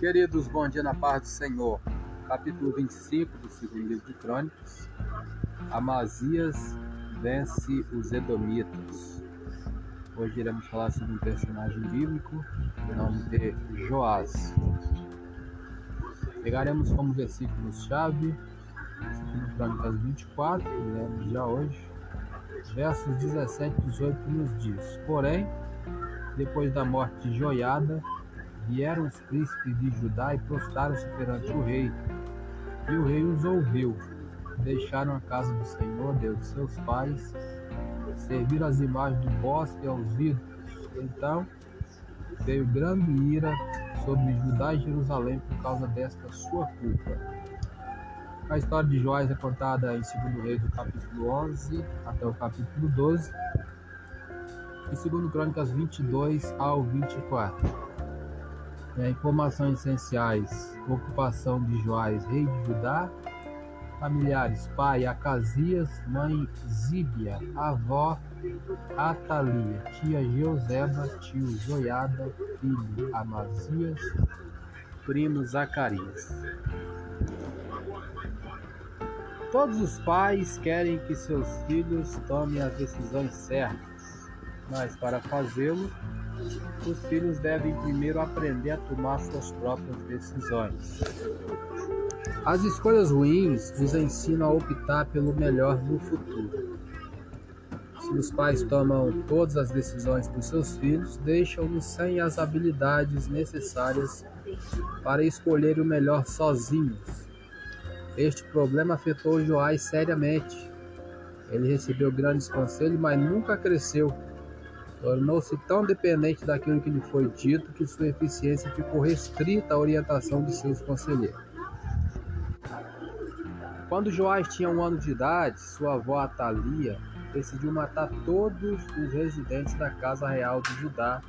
Queridos, bom dia na paz do Senhor. Capítulo 25 do segundo livro de Crônicas. Amazias vence os Edomitas. Hoje iremos falar sobre um personagem bíblico, o nome de Joás. Pegaremos como versículos-chave, segundo Crônicas 24, que lemos já hoje, versos 17 e 18 nos diz: Porém, depois da morte de Joiada, Vieram os príncipes de Judá e prostraram-se perante o rei. E o rei os ouviu. Deixaram a casa do Senhor, Deus de seus pais, serviram as imagens do bosque aos ídolos. Então veio grande ira sobre Judá e Jerusalém por causa desta sua culpa. A história de Joás é contada em 2 Reis do capítulo 11 até o capítulo 12 e 2 Crônicas 22 ao 24. É, informações essenciais: ocupação de Joás, rei de Judá. Familiares: pai Acasias, mãe Zíbia, avó Atalia, tia Jeuseba, tio Joiada, filho Amazias, primo Zacarias. Todos os pais querem que seus filhos tomem as decisões certas, mas para fazê-lo, os filhos devem primeiro aprender a tomar suas próprias decisões. As escolhas ruins os ensinam a optar pelo melhor no futuro. Se os pais tomam todas as decisões por seus filhos, deixam-nos sem as habilidades necessárias para escolher o melhor sozinhos. Este problema afetou Joás seriamente. Ele recebeu grandes conselhos, mas nunca cresceu Tornou-se tão dependente daquilo que lhe foi dito que sua eficiência ficou restrita à orientação de seus conselheiros. Quando Joás tinha um ano de idade, sua avó Atalia decidiu matar todos os residentes da casa real de Judá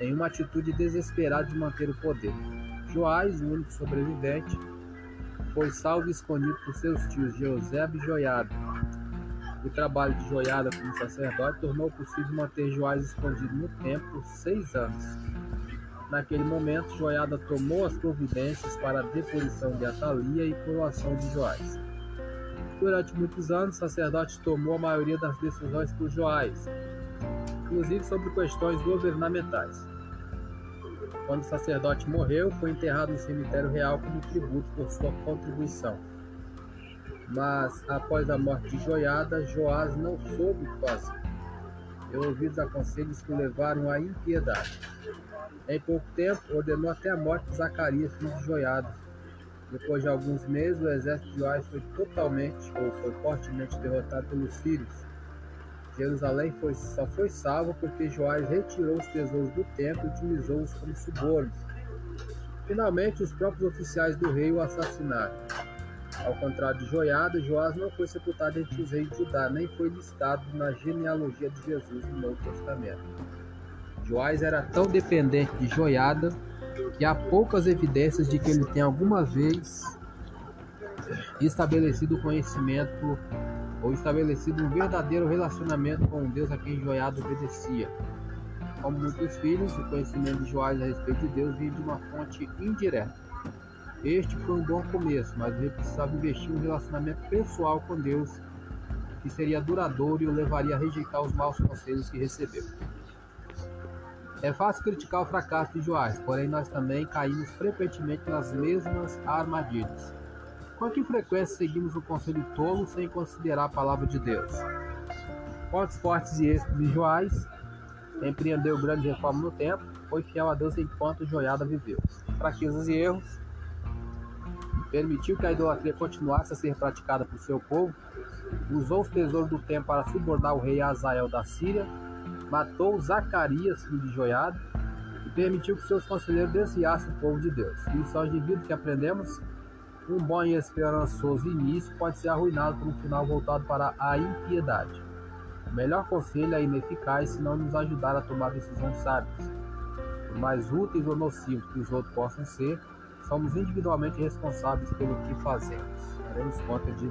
em uma atitude desesperada de manter o poder. Joás, o único sobrevivente, foi salvo e escondido por seus tios Jeoseb e Joiabe, o trabalho de Joiada como sacerdote tornou possível manter Joás escondido no templo por seis anos. Naquele momento, Joiada tomou as providências para a deposição de Atalia e coroação de Joás. Durante muitos anos, o sacerdote tomou a maioria das decisões por Joás, inclusive sobre questões governamentais. Quando o sacerdote morreu, foi enterrado no cemitério real como tributo por sua contribuição. Mas após a morte de Joiada, Joás não soube o que fazer. Deu ouvidos a conselhos que o levaram à impiedade. Em pouco tempo, ordenou até a morte de Zacarias, filho de Joiada. Depois de alguns meses, o exército de Joás foi totalmente ou foi fortemente derrotado pelos sírios. Jerusalém foi, só foi salvo porque Joás retirou os tesouros do templo e utilizou-os como subornos. Finalmente, os próprios oficiais do rei o assassinaram. Ao contrário de Joiada, Joás não foi sepultado entre os reis de Judá, nem foi listado na genealogia de Jesus no Novo Testamento. Joás era tão dependente de Joiada que há poucas evidências de que ele tenha alguma vez estabelecido conhecimento ou estabelecido um verdadeiro relacionamento com o Deus a quem Joiada obedecia. Como muitos filhos, o conhecimento de Joás a respeito de Deus vinha de uma fonte indireta. Este foi um bom começo, mas ele precisava investir um relacionamento pessoal com Deus que seria duradouro e o levaria a rejeitar os maus conselhos que recebeu. É fácil criticar o fracasso de Joás, porém nós também caímos frequentemente nas mesmas armadilhas. Com que frequência seguimos o conselho tolo sem considerar a palavra de Deus? Quantos fortes e êxitos de Joás empreendeu grande reforma no tempo, foi fiel a Deus enquanto Joiada viveu. Fraquezas e erros permitiu que a idolatria continuasse a ser praticada por seu povo, usou os tesouros do templo para subornar o rei Azael da Síria, matou Zacarias, filho de Joiada, e permitiu que seus conselheiros desviassem o povo de Deus. Lições de vida que aprendemos: um bom e esperançoso início pode ser arruinado por um final voltado para a impiedade. O melhor conselho é ineficaz se não nos ajudar a tomar decisões sábias. Por mais úteis ou nocivos que os outros possam ser, Somos individualmente responsáveis pelo que fazemos. Daremos conta de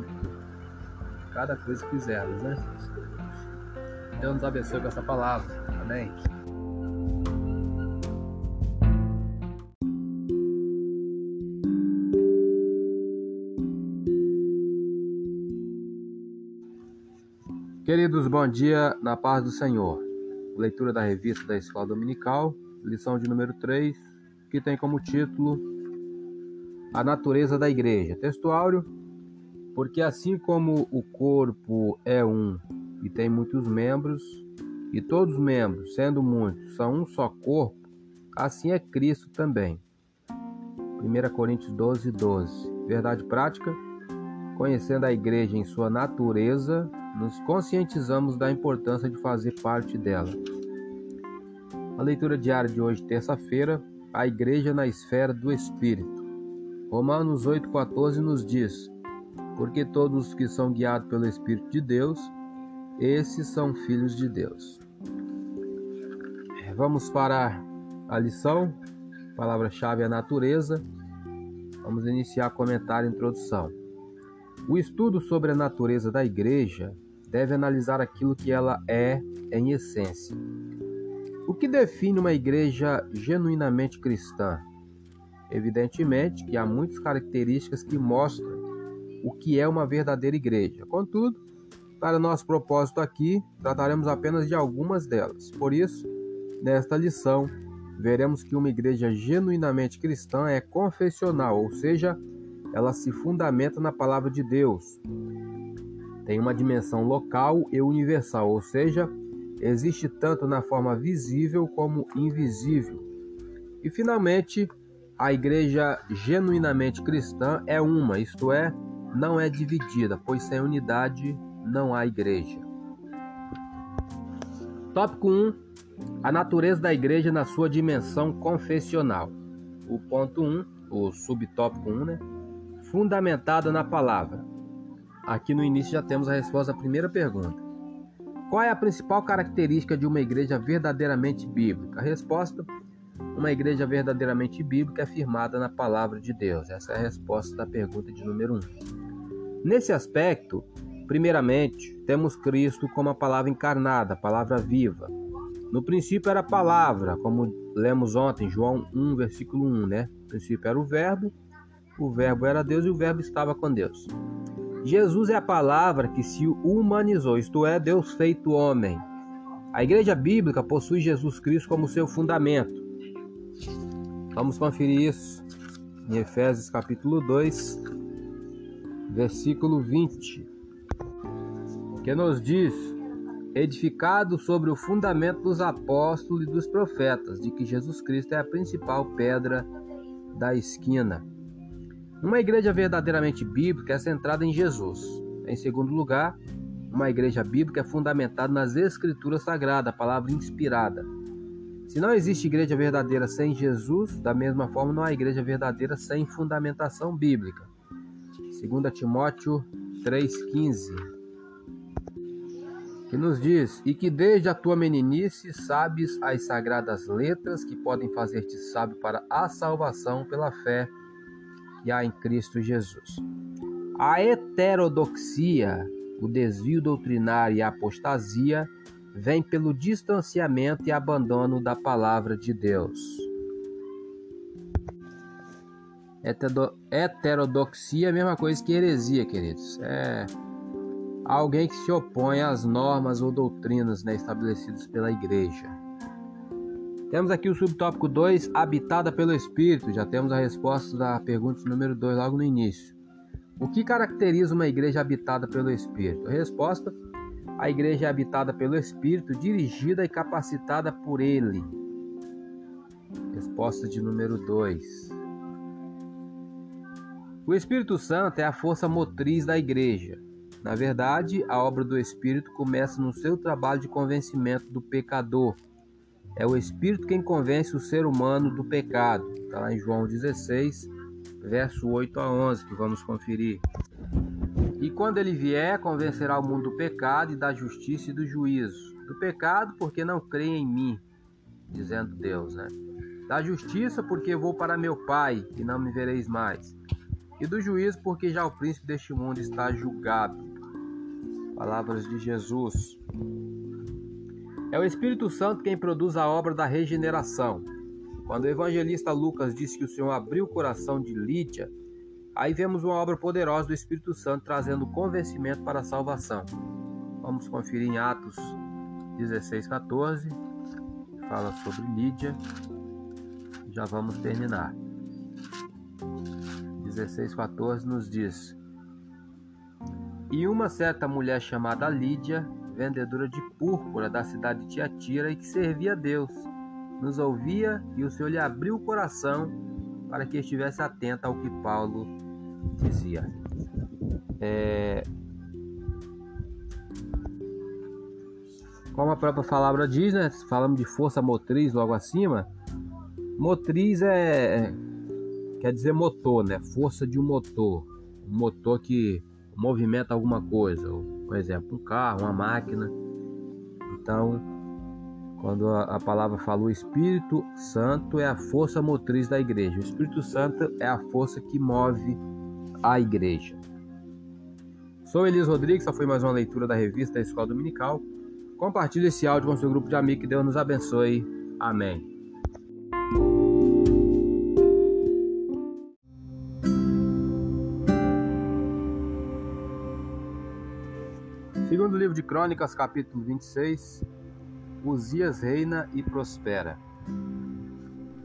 cada coisa que fizermos, né? Deus nos abençoe com essa palavra. Amém. Queridos, bom dia na paz do Senhor. Leitura da revista da Escola Dominical, lição de número 3, que tem como título a Natureza da Igreja. Textuário: Porque assim como o corpo é um e tem muitos membros, e todos os membros, sendo muitos, são um só corpo, assim é Cristo também. 1 Coríntios 12, 12. Verdade prática? Conhecendo a igreja em sua natureza, nos conscientizamos da importância de fazer parte dela. A leitura diária de hoje, terça-feira, a igreja na esfera do Espírito. Romanos 8,14 nos diz: Porque todos os que são guiados pelo Espírito de Deus, esses são filhos de Deus. Vamos para a lição, palavra-chave é natureza. Vamos iniciar comentário introdução. O estudo sobre a natureza da igreja deve analisar aquilo que ela é em essência. O que define uma igreja genuinamente cristã? Evidentemente que há muitas características que mostram o que é uma verdadeira igreja. Contudo, para nosso propósito aqui, trataremos apenas de algumas delas. Por isso, nesta lição, veremos que uma igreja genuinamente cristã é confessional, ou seja, ela se fundamenta na palavra de Deus. Tem uma dimensão local e universal, ou seja, existe tanto na forma visível como invisível. E finalmente, a igreja genuinamente cristã é uma, isto é, não é dividida, pois sem unidade não há igreja. Tópico 1: A natureza da igreja na sua dimensão confessional. O ponto 1, o subtópico 1, né? fundamentada na palavra. Aqui no início já temos a resposta à primeira pergunta. Qual é a principal característica de uma igreja verdadeiramente bíblica? A resposta: uma igreja verdadeiramente bíblica é firmada na palavra de Deus. Essa é a resposta da pergunta de número 1. Um. Nesse aspecto, primeiramente, temos Cristo como a palavra encarnada, a palavra viva. No princípio era a palavra, como lemos ontem, João 1, versículo 1, né? No princípio era o verbo, o Verbo era Deus e o Verbo estava com Deus. Jesus é a palavra que se humanizou, isto é, Deus feito homem. A igreja bíblica possui Jesus Cristo como seu fundamento. Vamos conferir isso em Efésios capítulo 2, versículo 20, que nos diz: edificado sobre o fundamento dos apóstolos e dos profetas, de que Jesus Cristo é a principal pedra da esquina. Uma igreja verdadeiramente bíblica é centrada em Jesus. Em segundo lugar, uma igreja bíblica é fundamentada nas Escrituras Sagradas, a palavra inspirada. Se não existe igreja verdadeira sem Jesus, da mesma forma não há igreja verdadeira sem fundamentação bíblica. 2 Timóteo 3,15 que nos diz: E que desde a tua meninice sabes as sagradas letras que podem fazer-te sábio para a salvação pela fé que há em Cristo Jesus. A heterodoxia, o desvio doutrinário e a apostasia vem pelo distanciamento e abandono da palavra de Deus. Heterodoxia é a mesma coisa que heresia, queridos. É alguém que se opõe às normas ou doutrinas né, estabelecidas pela igreja. Temos aqui o subtópico 2, habitada pelo Espírito. Já temos a resposta da pergunta número 2 logo no início. O que caracteriza uma igreja habitada pelo Espírito? A resposta: a igreja é habitada pelo Espírito, dirigida e capacitada por Ele. Resposta de número 2. O Espírito Santo é a força motriz da igreja. Na verdade, a obra do Espírito começa no seu trabalho de convencimento do pecador é o Espírito quem convence o ser humano do pecado. Está lá em João 16, verso 8 a 11, que vamos conferir. Quando ele vier, convencerá o mundo do pecado e da justiça e do juízo. Do pecado, porque não creem em mim, dizendo Deus, né? Da justiça, porque vou para meu Pai, e não me vereis mais. E do juízo, porque já o príncipe deste mundo está julgado. Palavras de Jesus. É o Espírito Santo quem produz a obra da regeneração. Quando o evangelista Lucas disse que o Senhor abriu o coração de Lídia, aí vemos uma obra poderosa do Espírito Santo trazendo convencimento para a salvação. Vamos conferir em Atos 16, 14. Fala sobre Lídia. Já vamos terminar. 16, 14 nos diz: E uma certa mulher chamada Lídia, vendedora de púrpura da cidade de Tiatira e que servia a Deus, nos ouvia e o Senhor lhe abriu o coração para que estivesse atenta ao que Paulo dizia. É, Como a própria palavra diz, né? Falamos de força motriz logo acima. Motriz é, é quer dizer motor, né? Força de um motor, um motor que movimenta alguma coisa, por exemplo, um carro, uma máquina. Então, quando a, palavra fala o Espírito Santo é a força motriz da igreja. O Espírito Santo é a força que move a igreja. Sou Elias Rodrigues, essa foi mais uma leitura da revista Escola Dominical. Compartilhe esse áudio com seu grupo de amigos. Que Deus nos abençoe. Amém. Segundo livro de Crônicas, capítulo 26. Uzias reina e prospera.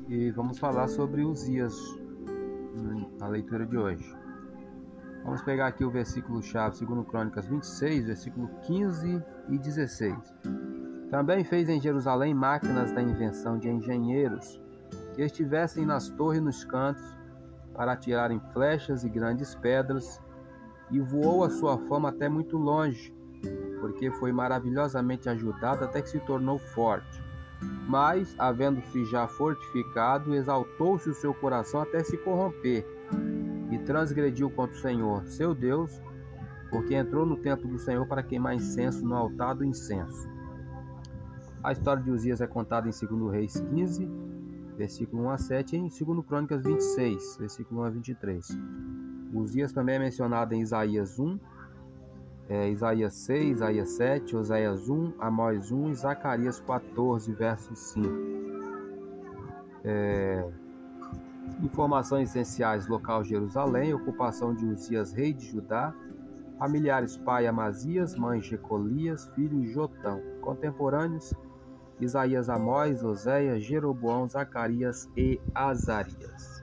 E vamos falar sobre Uzias na leitura de hoje. Vamos pegar aqui o versículo chave, segundo Crônicas 26, versículo 15 e 16. Também fez em Jerusalém máquinas da invenção de engenheiros que estivessem nas torres e nos cantos para atirarem flechas e grandes pedras, e voou a sua fama até muito longe, porque foi maravilhosamente ajudado até que se tornou forte. Mas, havendo-se já fortificado, exaltou-se o seu coração até se corromper transgrediu contra o Senhor, seu Deus, porque entrou no templo do Senhor para queimar incenso no altar do incenso. A história de Uzias é contada em 2 Reis 15, versículo 1 a 7, e em 2 Crônicas 26, versículo 1 a 23. Uzias também é mencionado em Isaías 1, é, Isaías 6, Isaías 7, Oséias 1, Amós 1 e Zacarias 14, verso 5. É, Informações essenciais: local Jerusalém, ocupação de Uzias, rei de Judá, familiares pai Amazias, mãe Jecolias, filho Jotão, contemporâneos Isaías Amós, Oséias, Jeroboão, Zacarias e Azarias.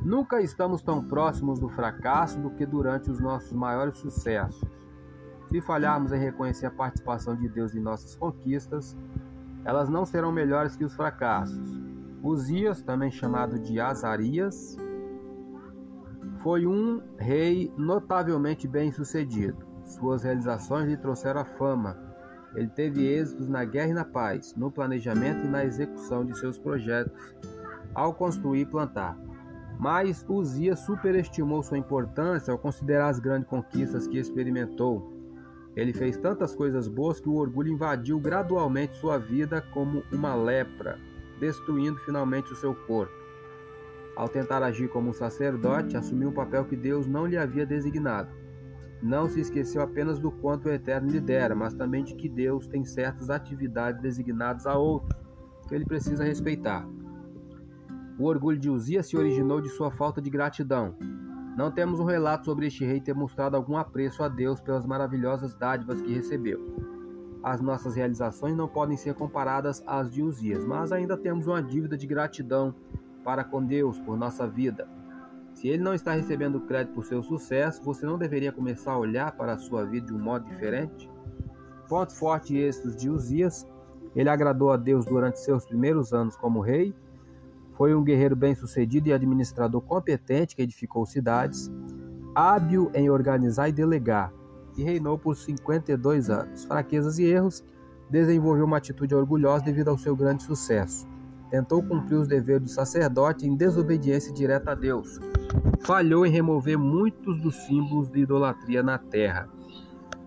Nunca estamos tão próximos do fracasso do que durante os nossos maiores sucessos. Se falharmos em reconhecer a participação de Deus em nossas conquistas, elas não serão melhores que os fracassos. Uzias, também chamado de Azarias, foi um rei notavelmente bem-sucedido. Suas realizações lhe trouxeram a fama. Ele teve êxitos na guerra e na paz, no planejamento e na execução de seus projetos, ao construir e plantar. Mas Uzias superestimou sua importância ao considerar as grandes conquistas que experimentou. Ele fez tantas coisas boas que o orgulho invadiu gradualmente sua vida como uma lepra destruindo finalmente o seu corpo. Ao tentar agir como um sacerdote, assumiu um papel que Deus não lhe havia designado. Não se esqueceu apenas do quanto o Eterno lhe dera, mas também de que Deus tem certas atividades designadas a outros que ele precisa respeitar. O orgulho de Uzias se originou de sua falta de gratidão. Não temos um relato sobre este rei ter mostrado algum apreço a Deus pelas maravilhosas dádivas que recebeu. As nossas realizações não podem ser comparadas às de Uzias, mas ainda temos uma dívida de gratidão para com Deus por nossa vida. Se ele não está recebendo crédito por seu sucesso, você não deveria começar a olhar para a sua vida de um modo diferente? Pontos fortes e êxitos de Uzias. Ele agradou a Deus durante seus primeiros anos como rei. Foi um guerreiro bem-sucedido e administrador competente que edificou cidades. Hábil em organizar e delegar e reinou por 52 anos. Fraquezas e erros, desenvolveu uma atitude orgulhosa devido ao seu grande sucesso. Tentou cumprir os deveres do sacerdote em desobediência direta a Deus. Falhou em remover muitos dos símbolos de idolatria na terra.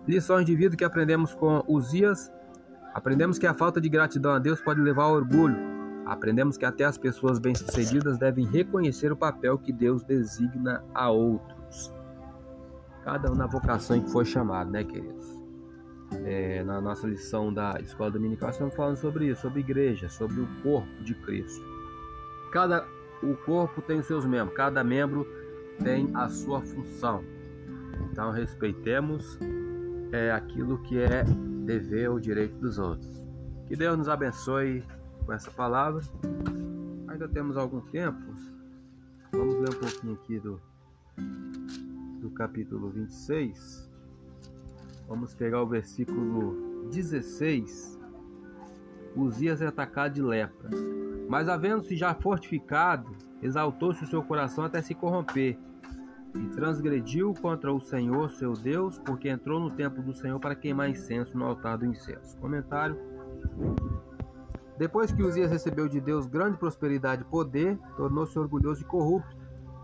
Lições de vida que aprendemos com Uzias. Aprendemos que a falta de gratidão a Deus pode levar ao orgulho. Aprendemos que até as pessoas bem-sucedidas devem reconhecer o papel que Deus designa a outros cada um na vocação em que foi chamado, né, queridos? É, na nossa lição da Escola Dominical, estamos falando sobre isso, sobre igreja, sobre o corpo de Cristo. Cada o corpo tem os seus membros, cada membro tem a sua função. Então respeitemos é aquilo que é dever ou direito dos outros. Que Deus nos abençoe com essa palavra. Ainda temos algum tempo. Vamos ler um pouquinho aqui do, do capítulo 26. Vamos pegar o versículo 16. Uzias é atacado de lepra. Mas havendo-se já fortificado, exaltou-se o seu coração até se corromper e transgrediu contra o Senhor seu Deus, porque entrou no templo do Senhor para queimar incenso no altar do incenso. Comentário. Depois que Uzias recebeu de Deus grande prosperidade e poder, tornou-se orgulhoso e corrupto.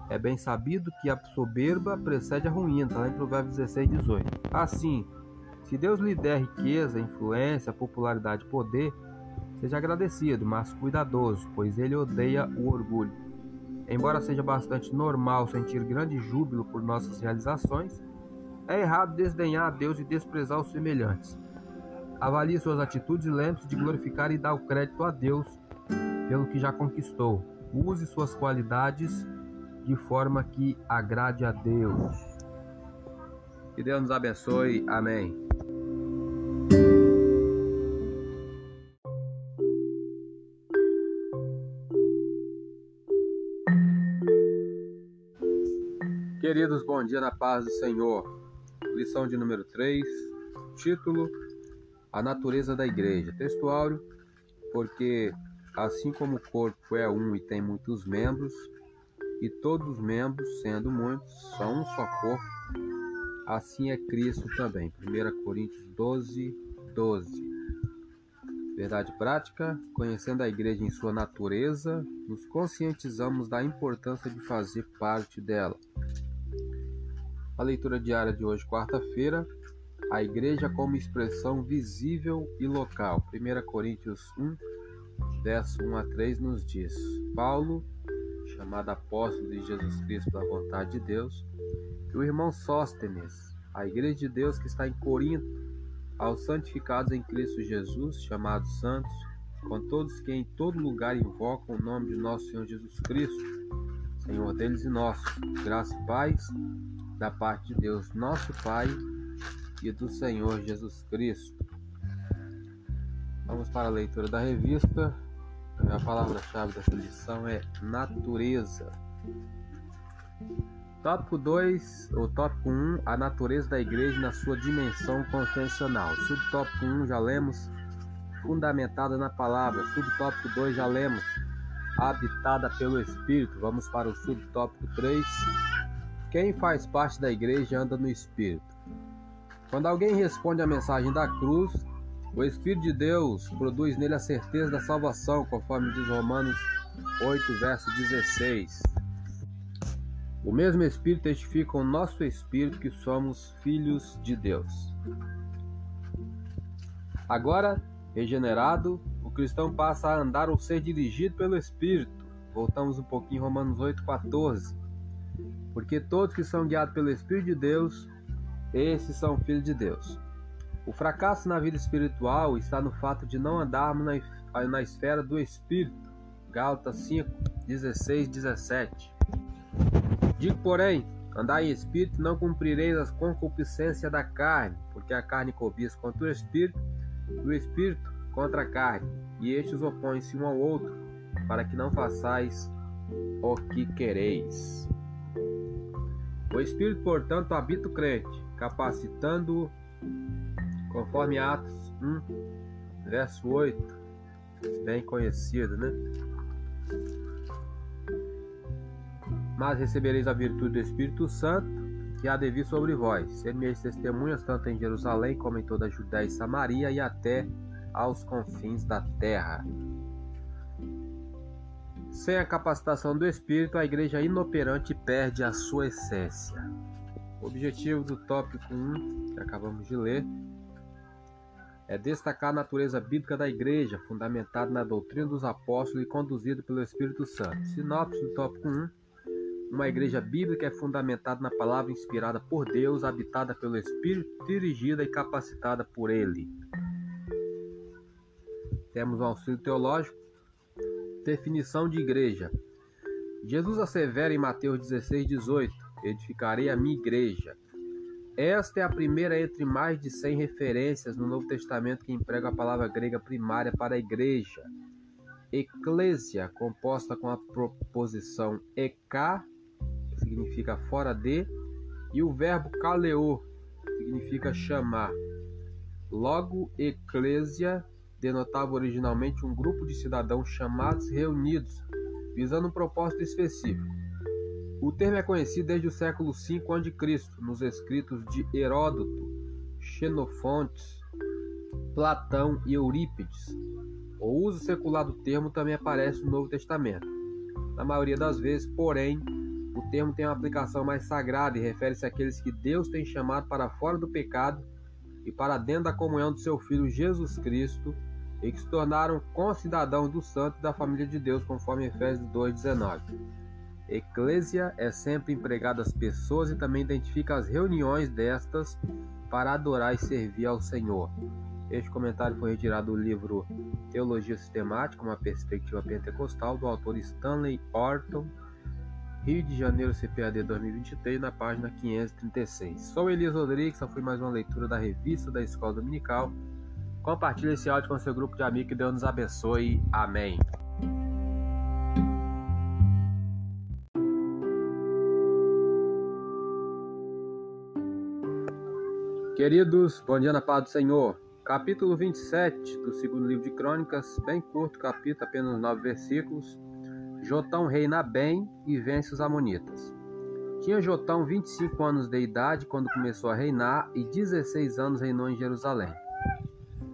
É bem sabido que a soberba precede a ruína, está lá em Provérbios 16, 18. Assim, se Deus lhe der riqueza, influência, popularidade e poder, seja agradecido, mas cuidadoso, pois ele odeia o orgulho. Embora seja bastante normal sentir grande júbilo por nossas realizações, é errado desdenhar a Deus e desprezar os semelhantes. Avalie suas atitudes e lembre-se de glorificar e dar o crédito a Deus pelo que já conquistou. Use suas qualidades de forma que agrade a Deus. Que Deus nos abençoe. Amém. Queridos, bom dia na paz do Senhor. Lição de número 3, título: A natureza da igreja. Textuário: Porque assim como o corpo é um e tem muitos membros, e todos os membros, sendo muitos, são um só corpo, assim é Cristo também. 1 Coríntios 12, 12. Verdade prática: conhecendo a igreja em sua natureza, nos conscientizamos da importância de fazer parte dela. A leitura diária de hoje, quarta-feira, a igreja como expressão visível e local. 1 Coríntios 1, verso 1 a 3 nos diz: Paulo, chamado apóstolo de Jesus Cristo da vontade de Deus, e o irmão Sóstenes, a igreja de Deus que está em Corinto, aos santificados em Cristo Jesus, chamados santos, com todos que em todo lugar invocam o nome de nosso Senhor Jesus Cristo, Senhor deles e nosso. Graça e paz da parte de Deus, nosso Pai, e do Senhor Jesus Cristo. Vamos para a leitura da revista. A palavra-chave dessa lição é natureza. Tópico 2, ou tópico 1, um, a natureza da igreja na sua dimensão confessional. Subtópico 1, um, já lemos, fundamentada na palavra. Subtópico 2, já lemos, habitada pelo Espírito. Vamos para o subtópico 3, quem faz parte da igreja anda no Espírito. Quando alguém responde à mensagem da cruz, o Espírito de Deus produz nele a certeza da salvação, conforme diz Romanos 8, verso 16. O mesmo Espírito testifica o nosso Espírito que somos filhos de Deus. Agora, regenerado, o cristão passa a andar ou ser dirigido pelo Espírito. Voltamos um pouquinho Romanos 8, 14 porque todos que são guiados pelo Espírito de Deus, esses são filhos de Deus. O fracasso na vida espiritual está no fato de não andarmos na, esfera do Espírito. Gálatas 5, 16, 17. Digo, porém, andai em espírito, não cumprireis as concupiscências da carne, porque a carne cobiça contra o espírito, e o espírito contra a carne, e estes opõem-se um ao outro, para que não façais o que quereis. O Espírito, portanto, habita o crente, capacitando-o, conforme Atos 1, verso 8, bem conhecido, né? Mas recebereis a virtude do Espírito Santo, que há de vir sobre vós. Ser minhas testemunhas, tanto em Jerusalém como em toda a Judéia e Samaria e até aos confins da terra. Sem a capacitação do Espírito, a igreja inoperante perde a sua essência. O objetivo do tópico 1, que acabamos de ler, é destacar a natureza bíblica da igreja, fundamentada na doutrina dos apóstolos e conduzida pelo Espírito Santo. Sinopse do tópico 1. Uma igreja bíblica é fundamentada na palavra inspirada por Deus, habitada pelo Espírito, dirigida e capacitada por Ele. Temos um auxílio teológico Definição de igreja. Jesus assevera em Mateus 16, 18: Edificarei a minha igreja. Esta é a primeira entre mais de 100 referências no Novo Testamento que emprega a palavra grega primária para a igreja. Eclésia, composta com a proposição eka, que significa fora de, e o verbo kaleo, que significa chamar. Logo, eclésia denotava originalmente um grupo de cidadãos chamados reunidos, visando um propósito específico. O termo é conhecido desde o século V a.C., nos escritos de Heródoto, Xenofontes, Platão e Eurípides. O uso secular do termo também aparece no Novo Testamento. Na maioria das vezes, porém, o termo tem uma aplicação mais sagrada e refere-se àqueles que Deus tem chamado para fora do pecado e para dentro da comunhão do seu Filho Jesus Cristo e que se tornaram concidadãos do santo e da família de Deus, conforme Efésios 2,19. Eclésia é sempre empregada às pessoas e também identifica as reuniões destas para adorar e servir ao Senhor. Este comentário foi retirado do livro Teologia Sistemática, uma perspectiva pentecostal, do autor Stanley Orton, Rio de Janeiro, CPAD 2023, na página 536. Sou Elias Rodrigues, essa foi mais uma leitura da revista da Escola Dominical. Compartilhe esse áudio com seu grupo de amigos, que Deus nos abençoe. Amém. Queridos, bom dia na paz do Senhor. Capítulo 27 do segundo livro de Crônicas, bem curto capítulo, apenas nove versículos. Jotão reina bem e vence os amonitas. Tinha Jotão 25 anos de idade quando começou a reinar e 16 anos reinou em Jerusalém.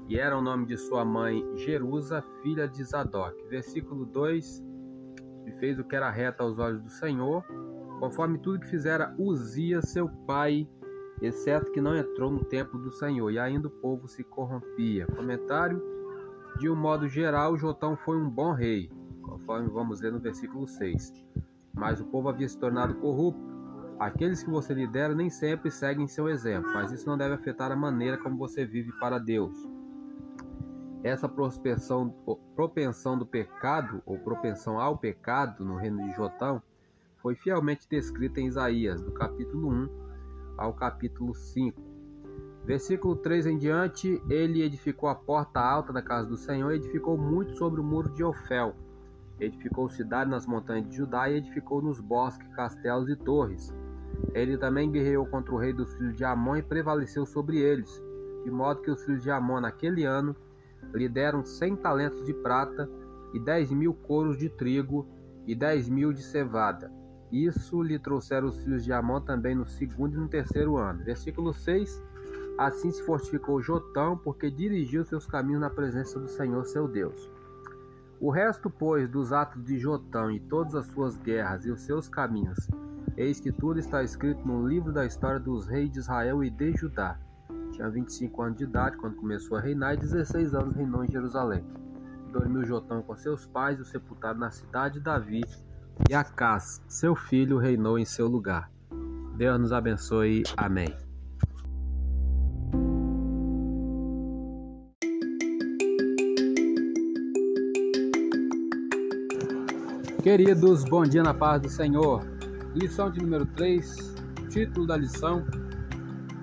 E era o nome de sua mãe Jerusa, filha de Zadok. Versículo 2: E fez o que era reto aos olhos do Senhor, conforme tudo que fizera Uzias, seu pai, exceto que não entrou no templo do Senhor, e ainda o povo se corrompia. Comentário: De um modo geral, Jotão foi um bom rei, conforme vamos ler no versículo 6. Mas o povo havia se tornado corrupto. Aqueles que você lidera nem sempre seguem seu exemplo, mas isso não deve afetar a maneira como você vive para Deus. Essa propensão, do pecado, ou propensão ao pecado no reino de Jotão, foi fielmente descrita em Isaías, do capítulo 1 ao capítulo 5. Versículo 3 em diante, ele edificou a porta alta da casa do Senhor edificou muito sobre o muro de Ofel. Edificou cidade nas montanhas de Judá e edificou nos bosques, castelos e torres. Ele também guerreou contra o rei dos filhos de Amon e prevaleceu sobre eles, de modo que os filhos de Amon naquele ano lhe deram cem talentos de prata e dez mil coros de trigo e dez mil de cevada. Isso lhe trouxeram os filhos de Amon também no segundo e no terceiro ano. Versículo 6. Assim se fortificou Jotão, porque dirigiu seus caminhos na presença do Senhor seu Deus. O resto, pois, dos atos de Jotão e todas as suas guerras e os seus caminhos, eis que tudo está escrito no livro da história dos reis de Israel e de Judá. Tinha 25 anos de idade quando começou a reinar e 16 anos reinou em Jerusalém. Dormiu Jotão com seus pais e o sepultaram na cidade de Davi, e Acás, seu filho, reinou em seu lugar. Deus nos abençoe. Amém. Queridos, bom dia na paz do Senhor. Lição de número 3, título da lição: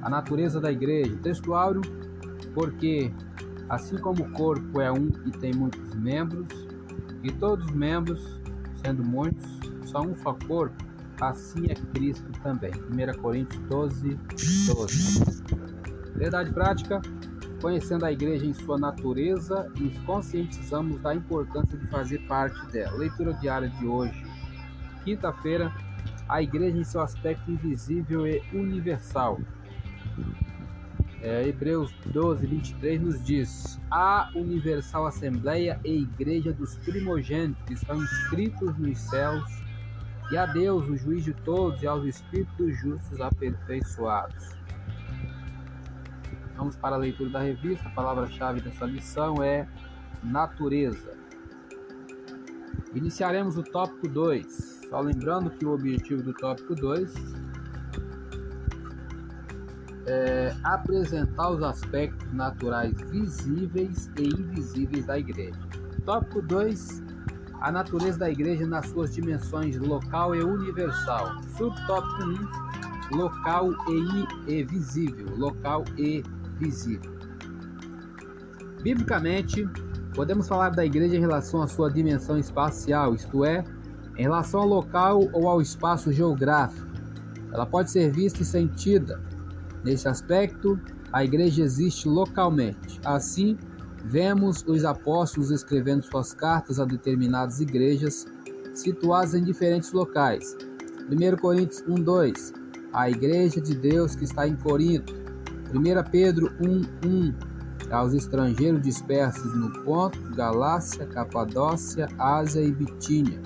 A natureza da igreja. Textuário: Porque assim como o corpo é um e tem muitos membros, e todos os membros sendo muitos, só um corpo, assim é Cristo também. 1 Coríntios 12, 12. Verdade prática, conhecendo a igreja em sua natureza, nos conscientizamos da importância de fazer parte dela. Leitura diária de hoje, quinta-feira, a igreja em seu aspecto invisível e universal. É, Hebreus 12, 23 nos diz: A universal assembleia e igreja dos primogênitos estão inscritos nos céus, e a Deus, o juiz de todos, e aos espíritos justos aperfeiçoados. Vamos para a leitura da revista. A palavra-chave dessa lição é natureza. Iniciaremos o tópico 2. Só lembrando que o objetivo do tópico 2 é, apresentar os aspectos naturais visíveis e invisíveis da igreja. Tópico 2. A natureza da igreja nas suas dimensões local e universal. Subtópico 1. local e, e visível. Local e visível. Biblicamente, podemos falar da igreja em relação à sua dimensão espacial, isto é, em relação ao local ou ao espaço geográfico. Ela pode ser vista e sentida. Nesse aspecto, a igreja existe localmente. Assim, vemos os apóstolos escrevendo suas cartas a determinadas igrejas situadas em diferentes locais. 1 Coríntios 1:2 A igreja de Deus que está em Corinto. 1 Pedro 1:1 Aos estrangeiros dispersos no Ponto, Galácia, Capadócia, Ásia e Bitínia.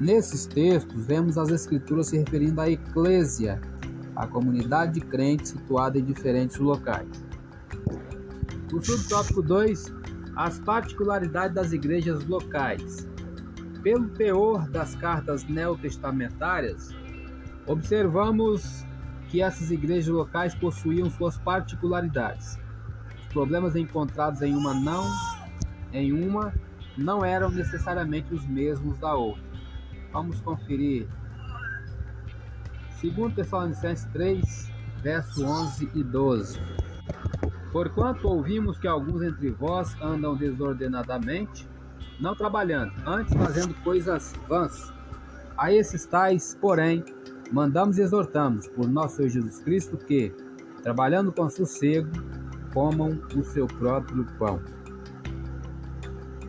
Nesses textos, vemos as escrituras se referindo à eclésia, a comunidade de crentes situada em diferentes locais. O subtópico 2, as particularidades das igrejas locais. Pelo teor das cartas neotestamentárias, observamos que essas igrejas locais possuíam suas particularidades. Os problemas encontrados em uma não em uma não eram necessariamente os mesmos da outra. Vamos conferir 2 Tessalonicenses 3, verso 11 e 12. Porquanto ouvimos que alguns entre vós andam desordenadamente, não trabalhando, antes fazendo coisas vãs. A esses tais, porém, mandamos e exortamos, por nosso Senhor Jesus Cristo, que, trabalhando com sossego, comam o seu próprio pão.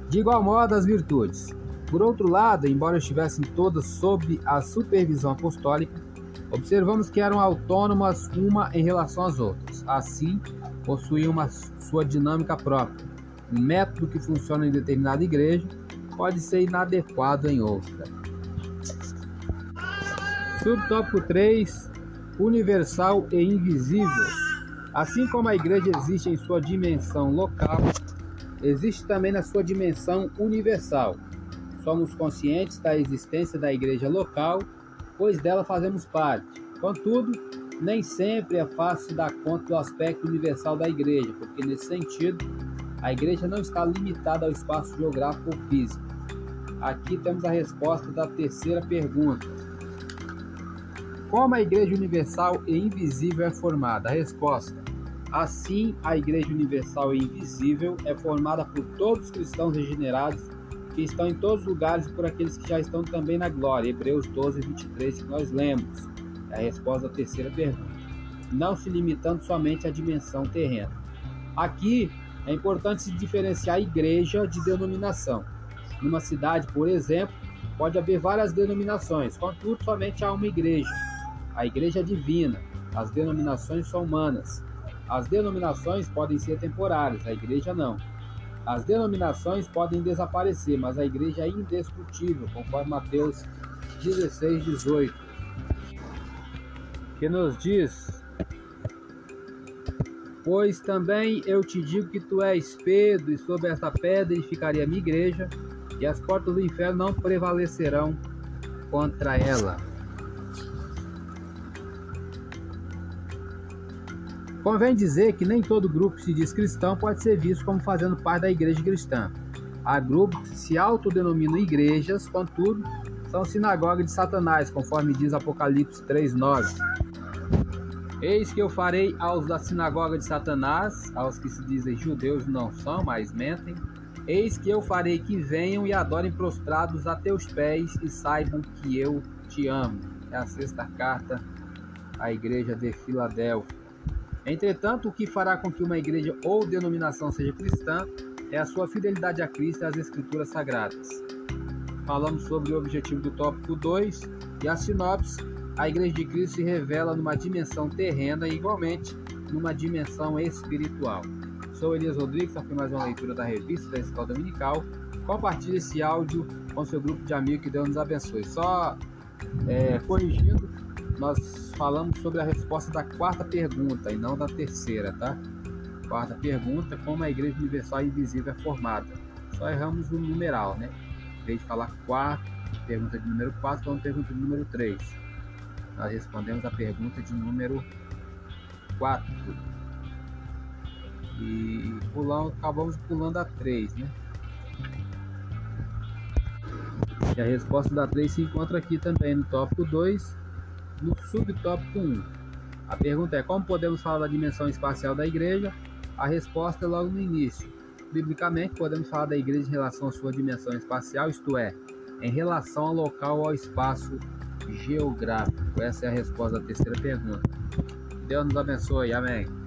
De igual modo, as virtudes. Por outro lado, embora estivessem todas sob a supervisão apostólica, observamos que eram autônomas uma em relação às outras. Assim, possuíam uma sua dinâmica própria um método que funciona em determinada igreja pode ser inadequado em outra. Subtópico 3: Universal e invisível. Assim como a igreja existe em sua dimensão local, existe também na sua dimensão universal. Somos conscientes da existência da igreja local, pois dela fazemos parte. Contudo, nem sempre é fácil dar conta do aspecto universal da igreja, porque nesse sentido, a igreja não está limitada ao espaço geográfico ou físico. Aqui temos a resposta da terceira pergunta. Como a igreja universal e invisível é formada? A resposta: Assim, a igreja universal e invisível é formada por todos os cristãos regenerados que estão em todos os lugares por aqueles que já estão também na glória. Hebreus 12, 23, que nós lemos. É a resposta da terceira pergunta. Não se limitando somente à dimensão terrena. Aqui, é importante se diferenciar a igreja de denominação. Numa cidade, por exemplo, pode haver várias denominações, contudo, somente há uma igreja. A igreja é divina, as denominações são humanas. As denominações podem ser temporárias, a igreja não. As denominações podem desaparecer, mas a igreja é indestrutível, conforme Mateus 16, 18. Que nos diz Pois também eu te digo que tu és Pedro, e sobre esta pedra edificaria a minha igreja, e as portas do inferno não prevalecerão contra ela. Convém dizer que nem todo grupo que se diz cristão pode ser visto como fazendo parte da igreja cristã. Há grupos que se autodenominam igrejas, contudo, são sinagogas de Satanás, conforme diz Apocalipse 3:9. Eis que eu farei aos da sinagoga de Satanás, aos que se dizem judeus não são, mas mentem. Eis que eu farei que venham e adorem prostrados a teus pés e saibam que eu te amo. É a sexta carta à igreja de Filadélfia. Entretanto, o que fará com que uma igreja ou denominação seja cristã é a sua fidelidade a Cristo e às Escrituras Sagradas. Falamos sobre o objetivo do tópico 2 e a sinopse a Igreja de Cristo se revela numa dimensão terrena e igualmente numa dimensão espiritual. Sou Elias Rodrigues, foi mais uma leitura da revista da Escola Dominical. Compartilhe esse áudio com seu grupo de amigos, que Deus nos abençoe. Só é, corrigindo, nós falamos sobre a resposta da quarta pergunta e não da terceira, tá? Quarta pergunta, como a Igreja Universal Invisível é formada? Só erramos o numeral, né? Em vez de falar quatro, pergunta de número 4, falamos pergunta de número 3 nós respondemos a pergunta de número 4. E pulamos, acabamos pulando a 3, né? E a resposta da 3 se encontra aqui também no tópico 2, no subtópico 1. A pergunta é: como podemos falar da dimensão espacial da igreja? A resposta é logo no início. Biblicamente, podemos falar da igreja em relação à sua dimensão espacial, isto é, em relação ao local ao espaço geográfico. Essa é a resposta da terceira pergunta. Deus nos abençoe. Amém.